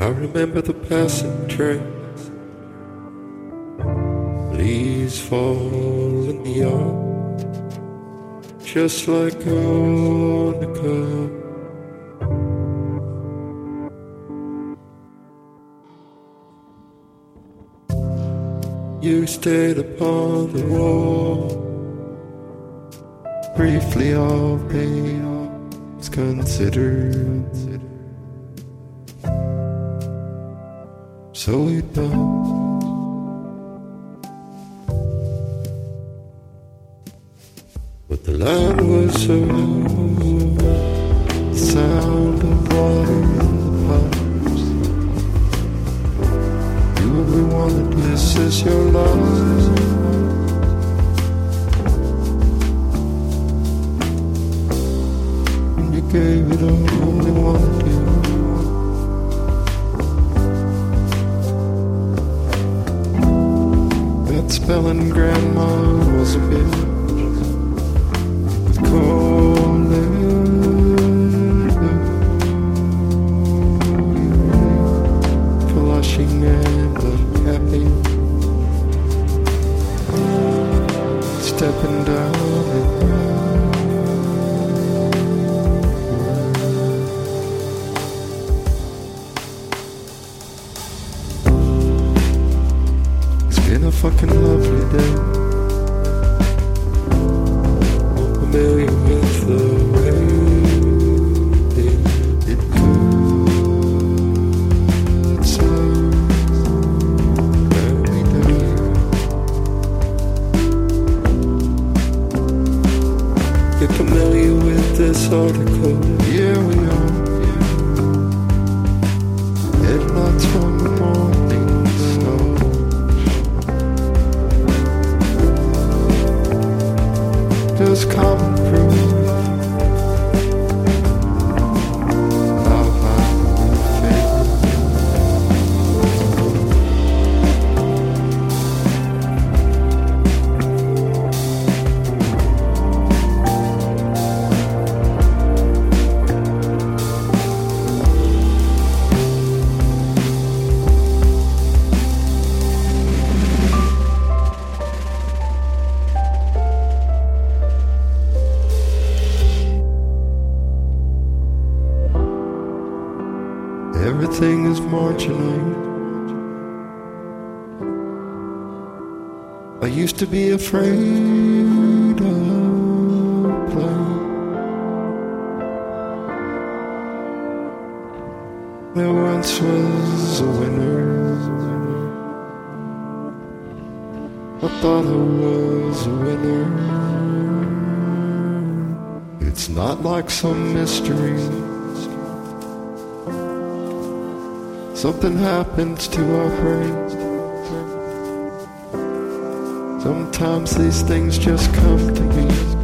I remember the passing train. Leaves fall in the yard, just like on the. You stayed upon the wall. Briefly, all pains considered. It. But the land was so the sound of water pipes. You this as your life. Gave it all, only spelling grandma was a bitch flushing stepping down. Fucking lovely day. familiar with be afraid of play. There once was a winner. I thought I was a winner. It's not like some mystery. Something happens to our brains. Sometimes these things just come to me.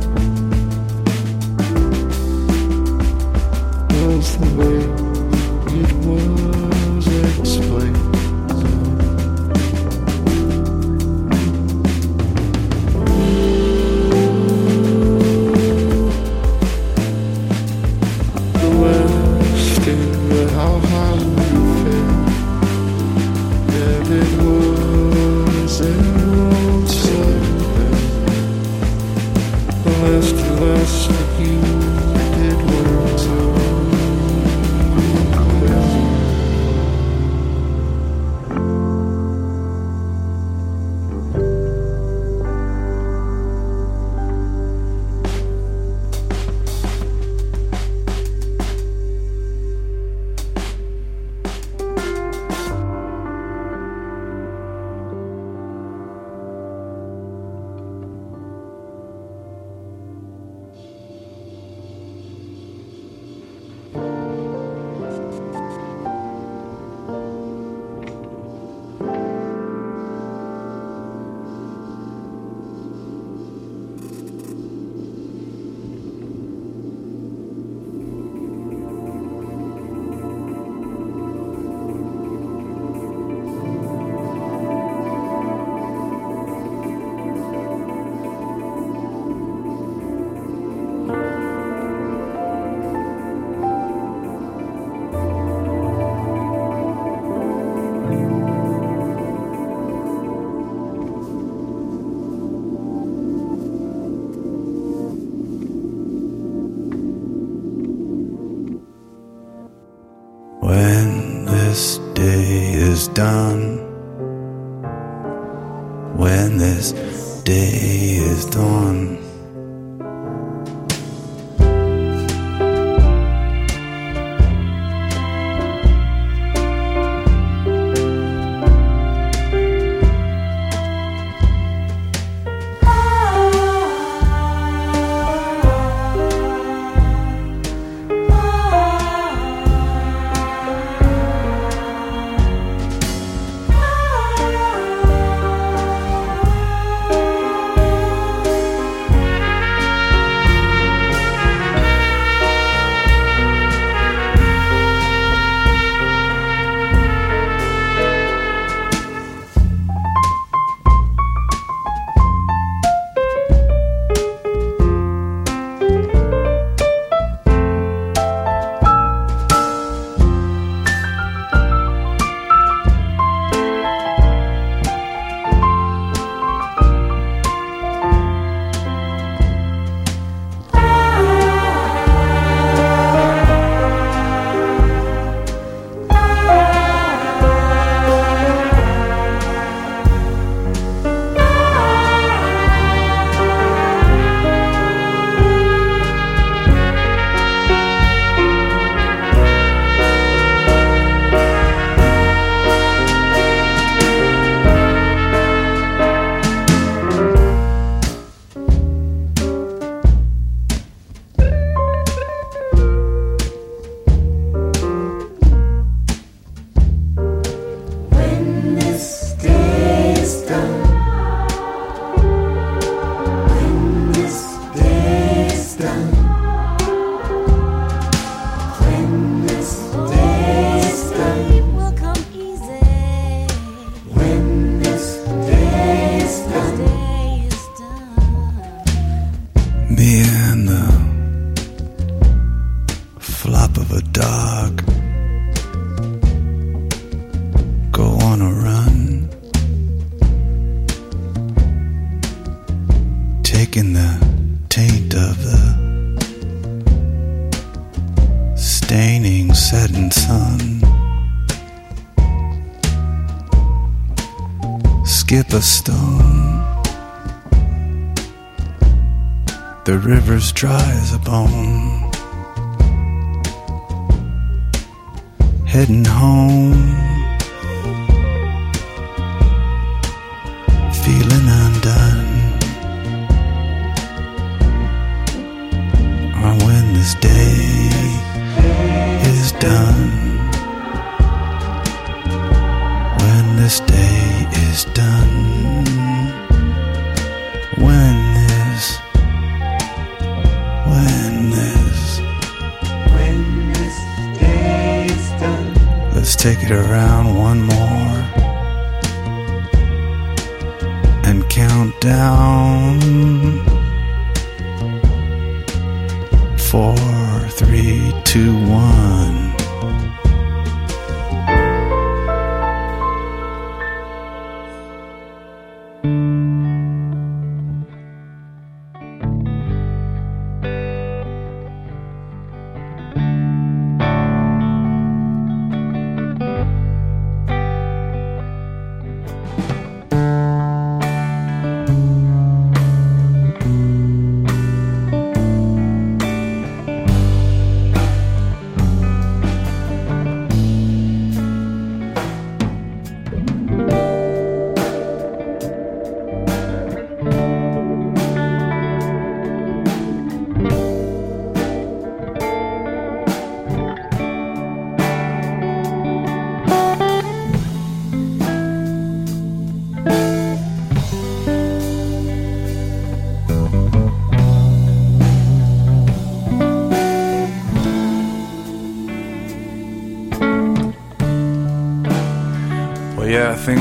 day is done. When this day is done.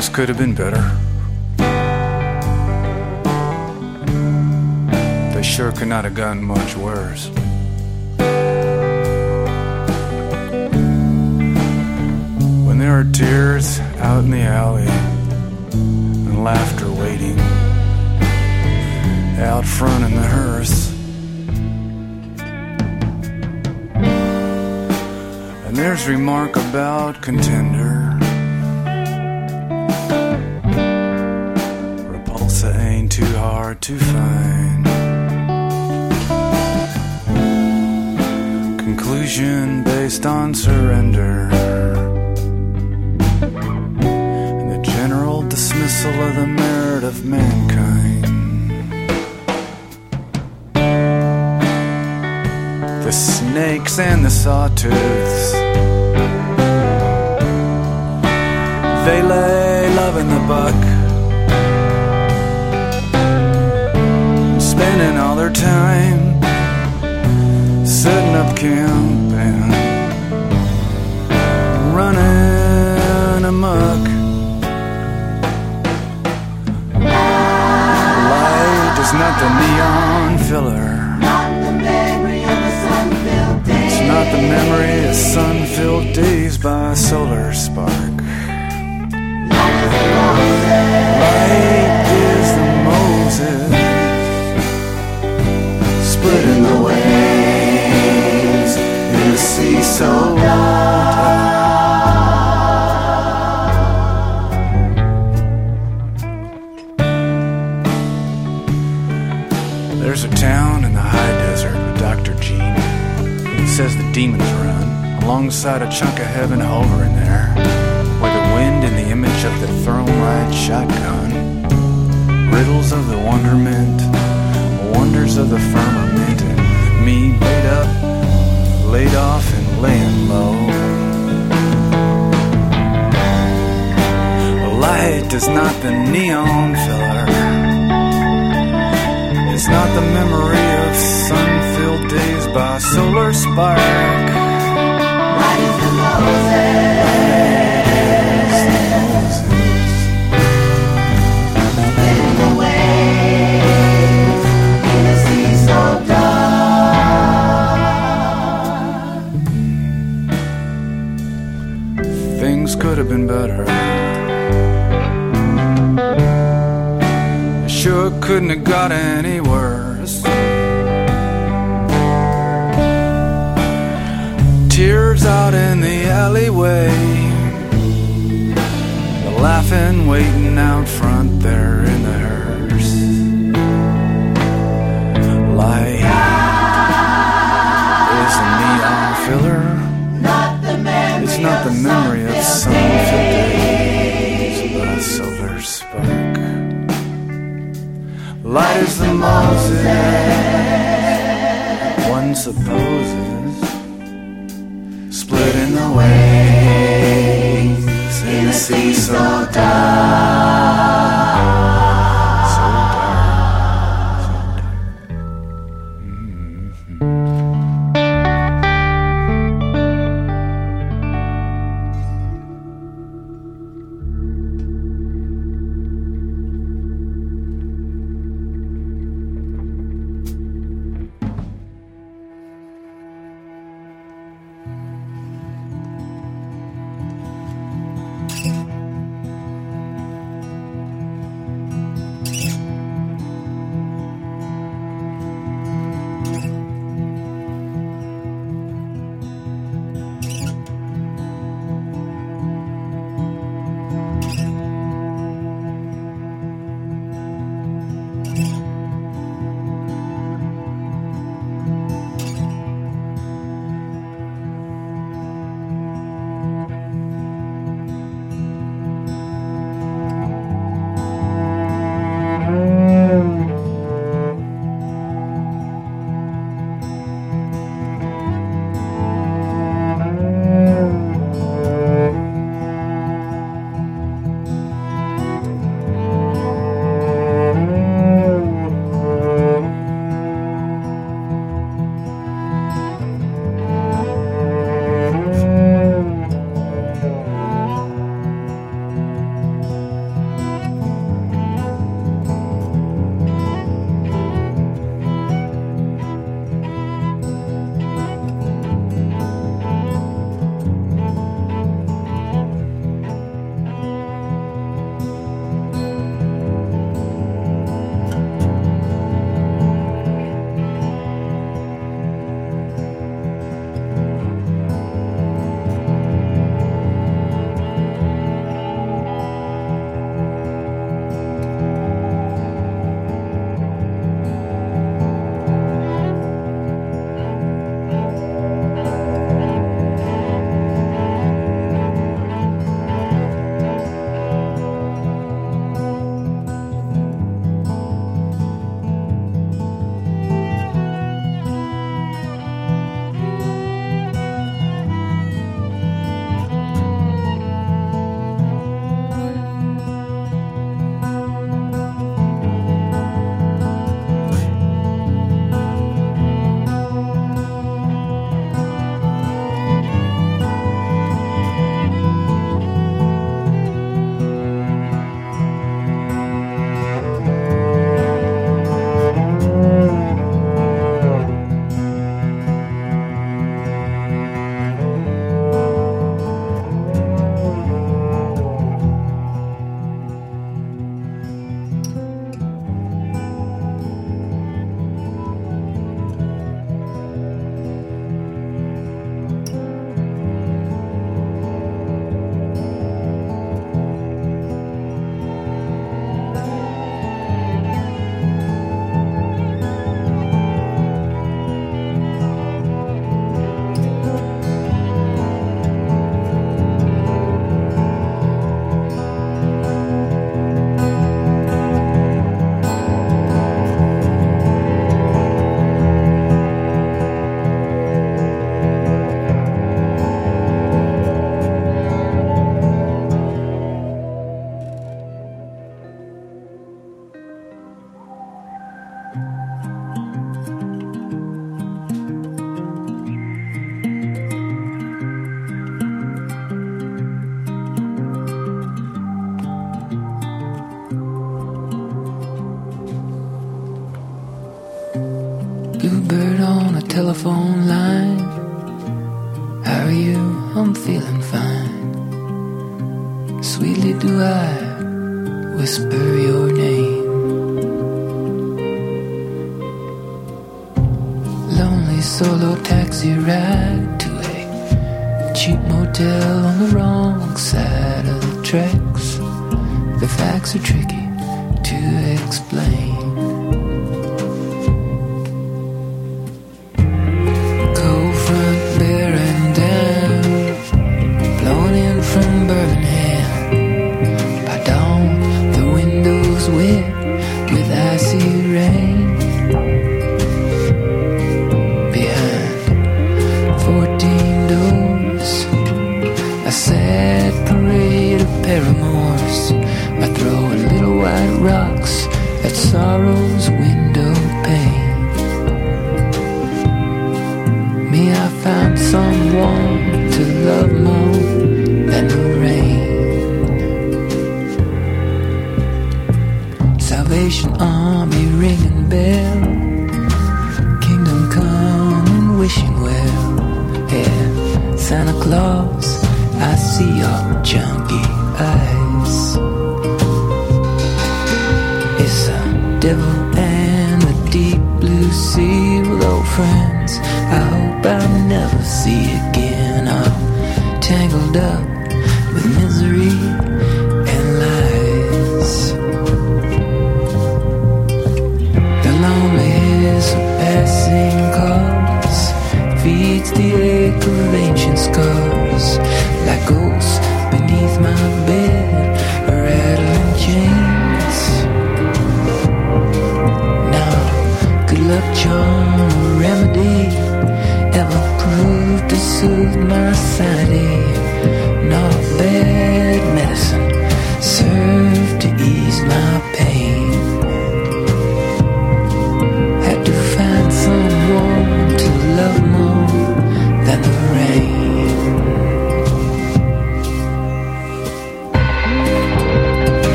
things could have been better. They sure could not have gotten much worse. When there are tears out in the alley and laughter waiting out front in the hearse. And there's remark about contender. Hard. Conclusion based on surrender. And the general dismissal of the merit of mankind. The snakes and the sawtooths. They lay love in the buck. Spending all their time setting up camp and running amok. Light is not the neon filler. It's not the memory of sun-filled days by a solar spark. Light is the Moses so. There's a town in the high desert with Dr. Gene. He says the demons run alongside a chunk of heaven hovering there, where the wind and the image of the throne ride shotgun, riddles of the wonderment, wonders of the firmament, and me laid up, laid off, laying low. Light is not the neon filler. It's not the memory of sun-filled days by solar spark. Light is the Things have been better. Sure couldn't have got any worse. Tears out in the alleyway. The laughing, waiting out front there in the Light is the Moses. One supposes, split in the waves in a sea so dark, telephone line. How are you? I'm feeling fine. Sweetly do I whisper your name. Lonely solo taxi ride to a cheap motel on the wrong side of the tracks. The facts are tricky to explain.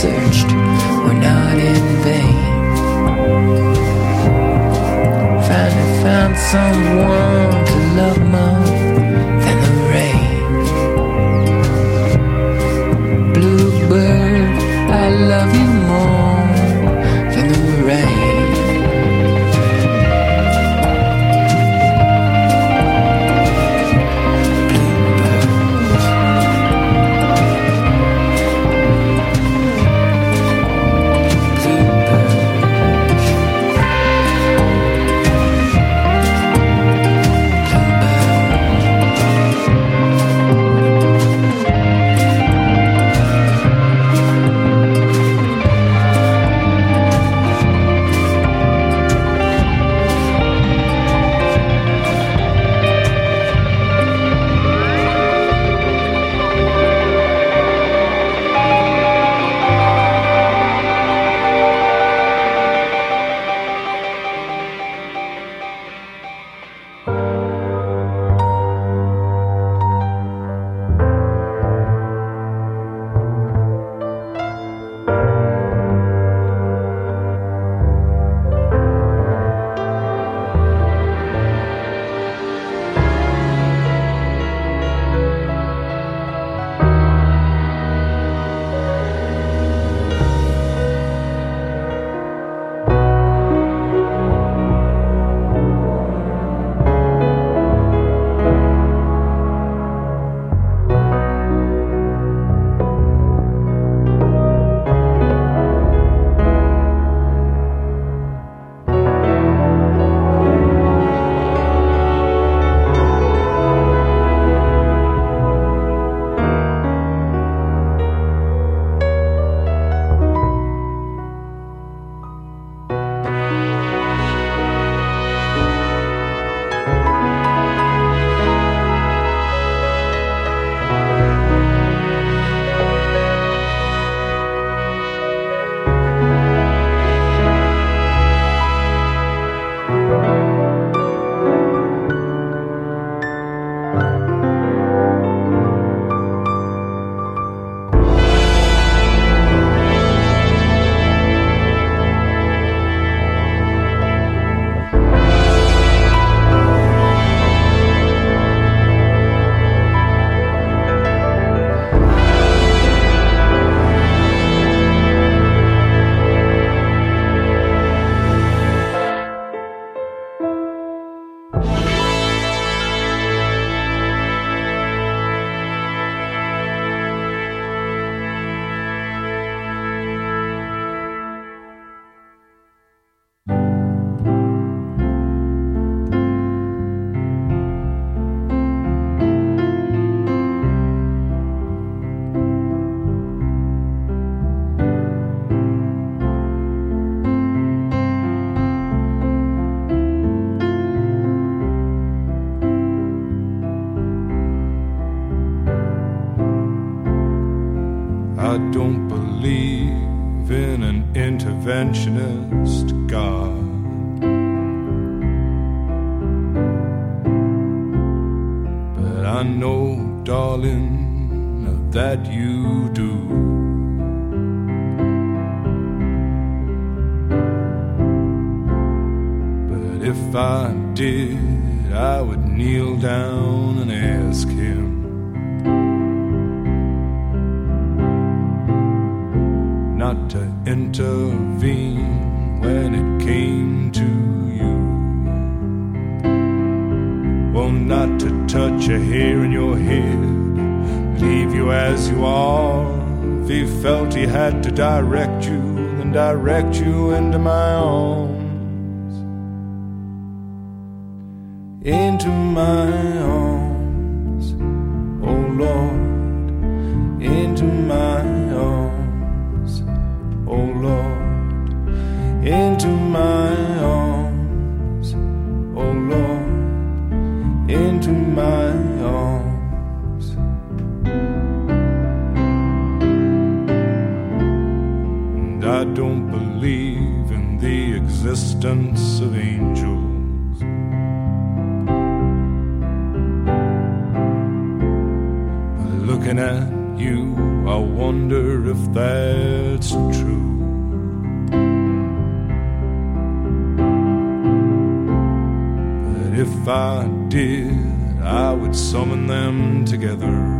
searched were not in vain. Finally found some existence of angels. But looking at you, I wonder if that's true. But if I did, I would summon them together.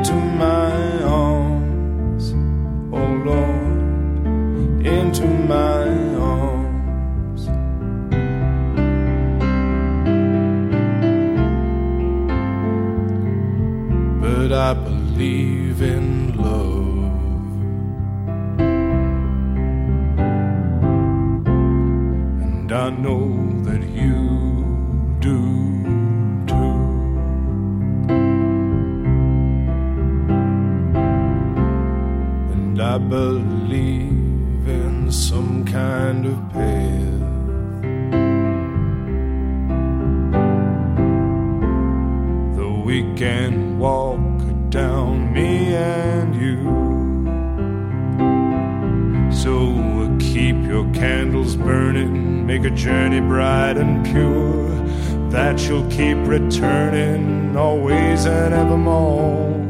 into my arms, oh Lord, into my arms. But I believe in love. And I know I believe in some kind of path. Though we can walk down, me and you. So keep your candles burning, make a journey bright and pure, that you'll keep returning always and evermore.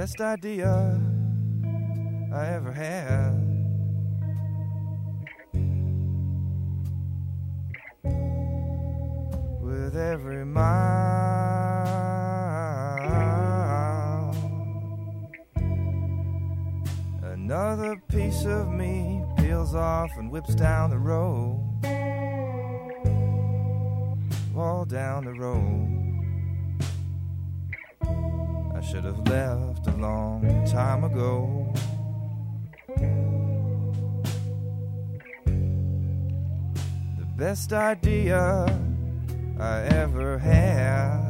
best idea I ever had. With every mile, another piece of me peels off and whips down the road. All down the road. I should have left a long time ago. The best idea I ever had.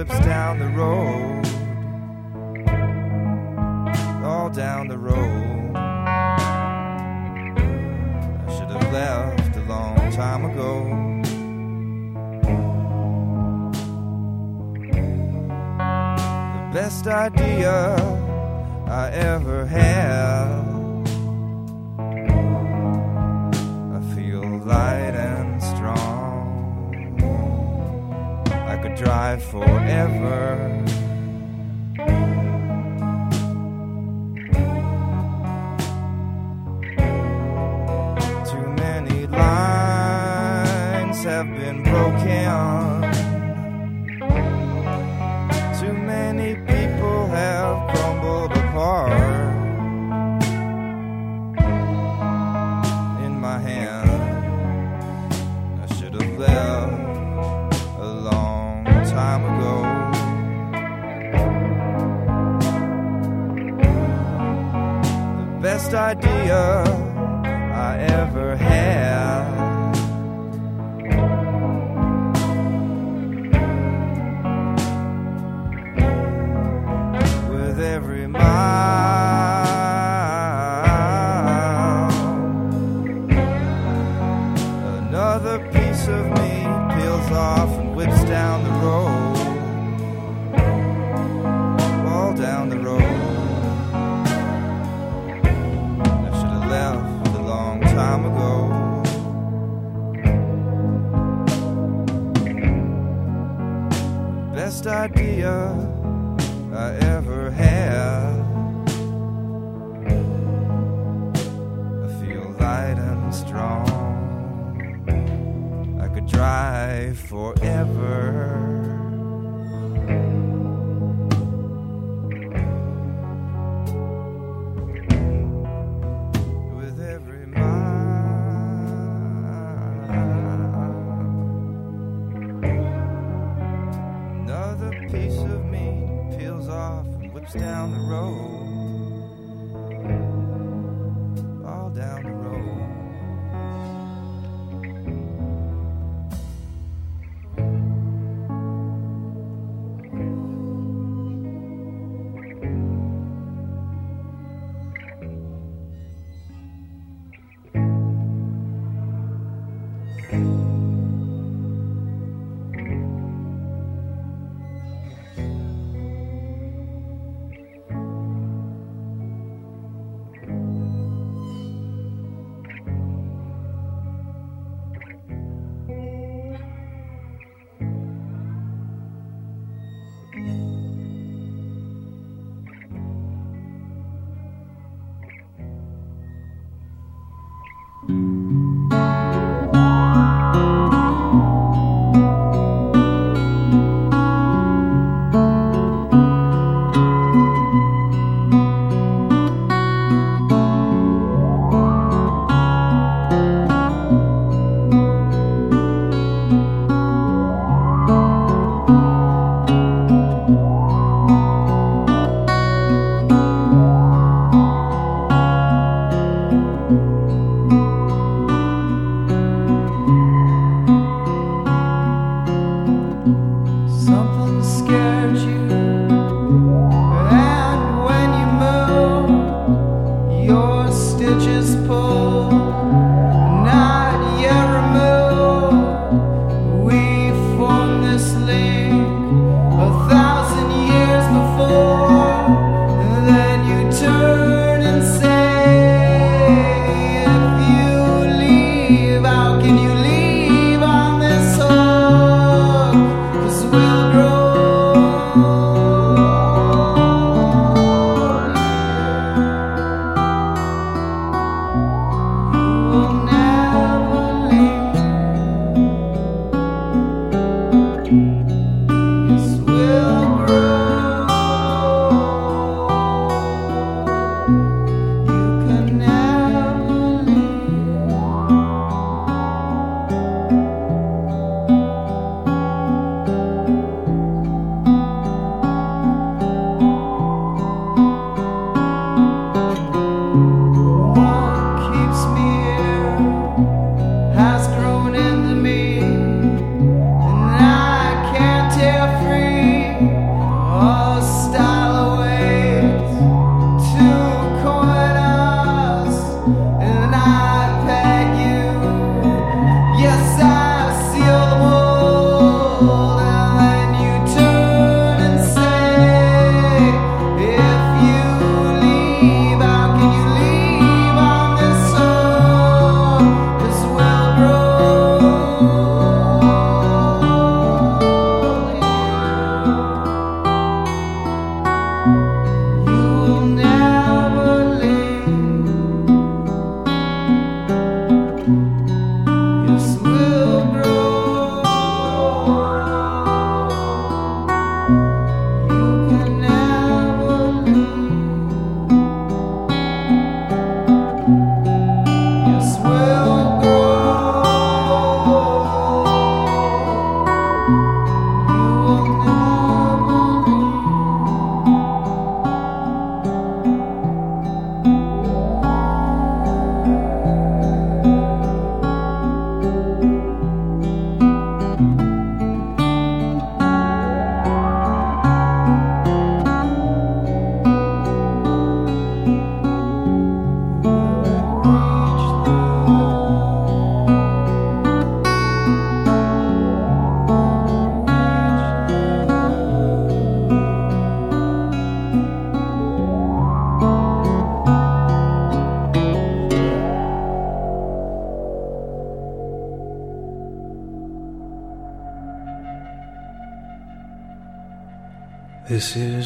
Whips down the road. All down the road. I should have left a long time ago. The best idea I ever had. Forever. Too many lines have been broken. Best idea I ever had. Idea I ever had. I feel light and strong. I could drive forever.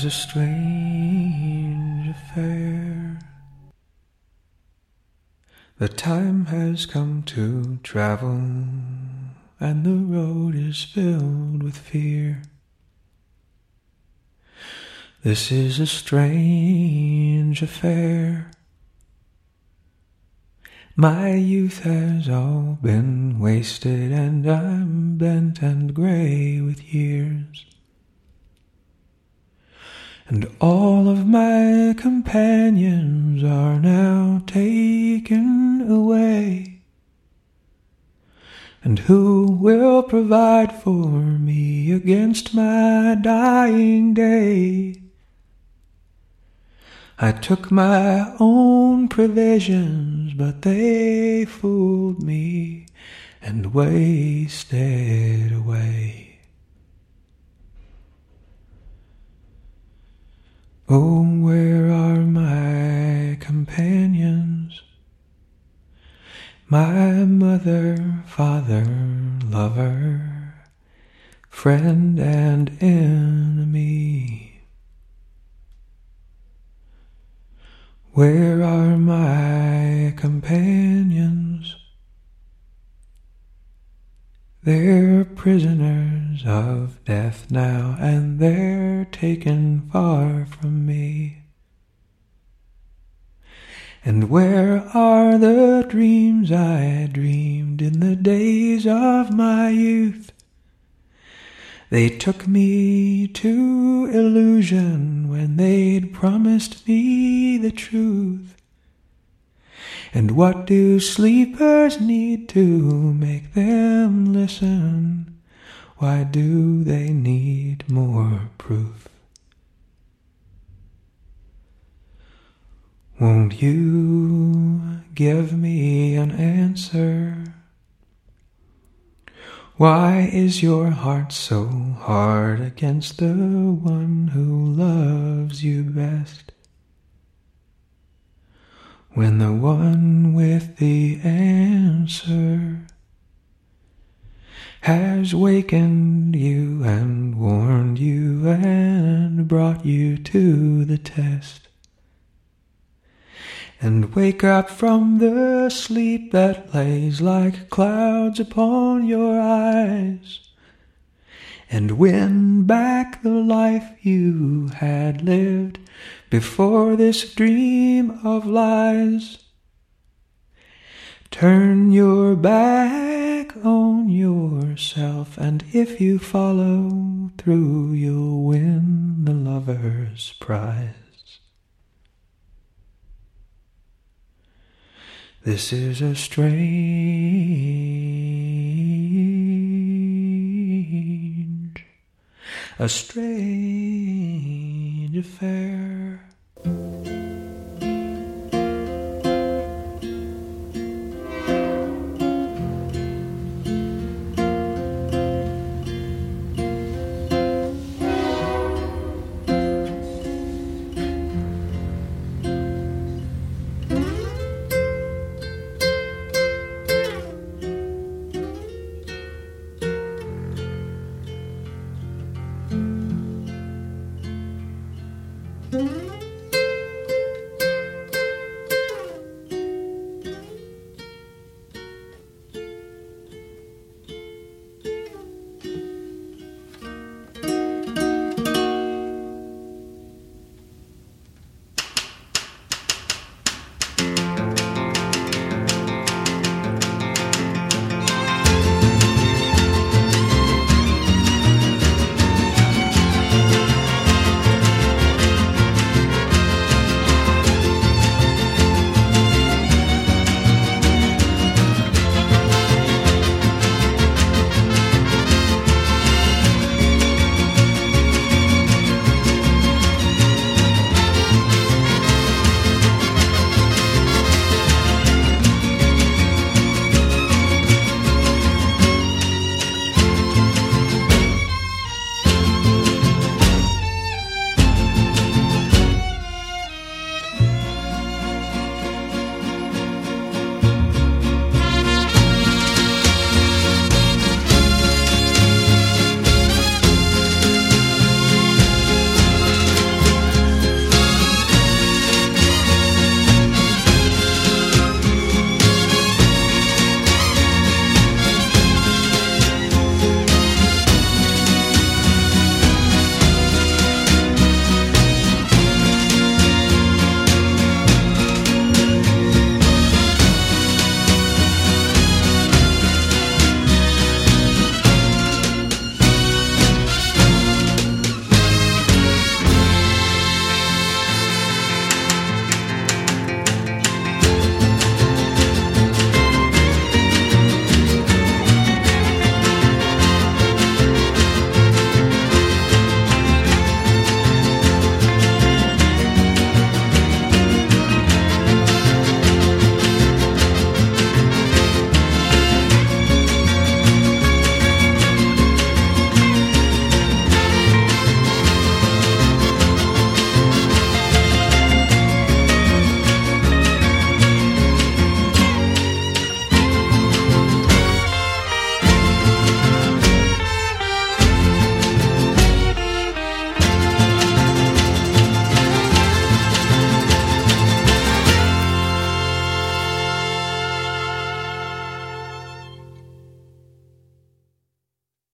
A strange affair. The time has come to travel, and the road is filled with fear. This is a strange affair. My youth has all been wasted, and I'm bent and gray with years. And all of my companions are now taken away. And who will provide for me against my dying day? I took my own provisions, but they fooled me and wasted away. Oh, where are my companions? My mother, father, lover, friend, and enemy. Where are my companions? They're prisoners of death now, and they're taken far from me. And where are the dreams I dreamed in the days of my youth? They took me to illusion when they'd promised me the truth. And what do sleepers need to make them listen? Why do they need more proof? Won't you give me an answer? Why is your heart so hard against the one who loves you best? When the one with the answer has wakened you and warned you and brought you to the test and wake up from the sleep that lays like clouds upon your eyes, and win back the life you had lived before this dream of lies. Turn your back on yourself, and if you follow through, you'll win the lover's prize. This is a strange, a strange affair.